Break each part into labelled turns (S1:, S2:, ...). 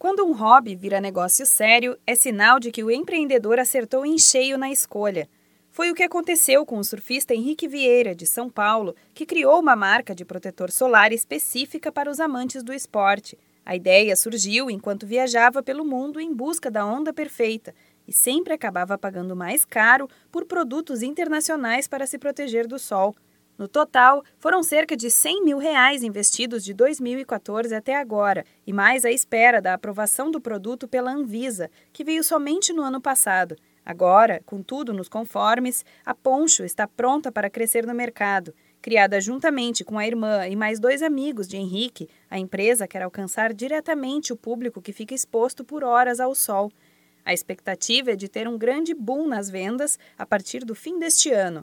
S1: Quando um hobby vira negócio sério, é sinal de que o empreendedor acertou em cheio na escolha. Foi o que aconteceu com o surfista Henrique Vieira, de São Paulo, que criou uma marca de protetor solar específica para os amantes do esporte. A ideia surgiu enquanto viajava pelo mundo em busca da onda perfeita e sempre acabava pagando mais caro por produtos internacionais para se proteger do sol. No total, foram cerca de 100 mil reais investidos de 2014 até agora, e mais à espera da aprovação do produto pela Anvisa, que veio somente no ano passado. Agora, com tudo nos conformes, a Poncho está pronta para crescer no mercado. Criada juntamente com a irmã e mais dois amigos de Henrique, a empresa quer alcançar diretamente o público que fica exposto por horas ao sol. A expectativa é de ter um grande boom nas vendas a partir do fim deste ano.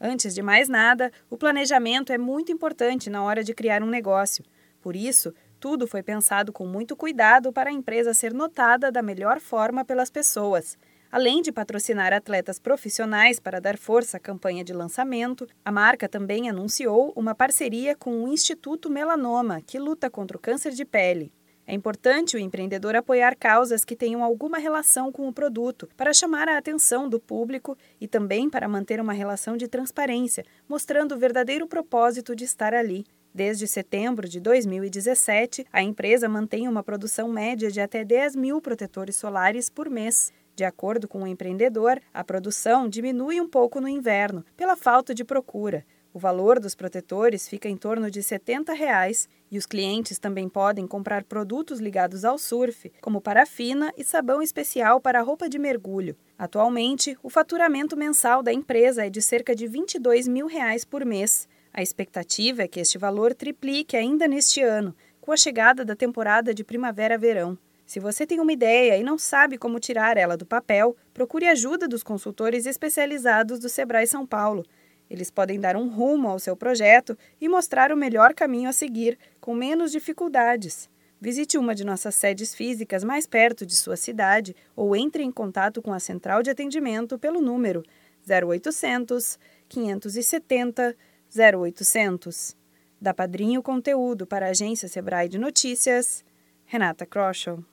S1: Antes de mais nada, o planejamento é muito importante na hora de criar um negócio. Por isso, tudo foi pensado com muito cuidado para a empresa ser notada da melhor forma pelas pessoas. Além de patrocinar atletas profissionais para dar força à campanha de lançamento, a marca também anunciou uma parceria com o Instituto Melanoma, que luta contra o câncer de pele. É importante o empreendedor apoiar causas que tenham alguma relação com o produto, para chamar a atenção do público e também para manter uma relação de transparência, mostrando o verdadeiro propósito de estar ali. Desde setembro de 2017, a empresa mantém uma produção média de até 10 mil protetores solares por mês. De acordo com o empreendedor, a produção diminui um pouco no inverno, pela falta de procura. O valor dos protetores fica em torno de 70 reais, e os clientes também podem comprar produtos ligados ao surf, como parafina e sabão especial para roupa de mergulho. Atualmente, o faturamento mensal da empresa é de cerca de 22 mil reais por mês. A expectativa é que este valor triplique ainda neste ano, com a chegada da temporada de primavera-verão. Se você tem uma ideia e não sabe como tirar ela do papel, procure ajuda dos consultores especializados do Sebrae São Paulo. Eles podem dar um rumo ao seu projeto e mostrar o melhor caminho a seguir, com menos dificuldades. Visite uma de nossas sedes físicas mais perto de sua cidade ou entre em contato com a central de atendimento pelo número 0800 570 0800. Da Padrinho Conteúdo para a agência Sebrae de Notícias, Renata Kroschel.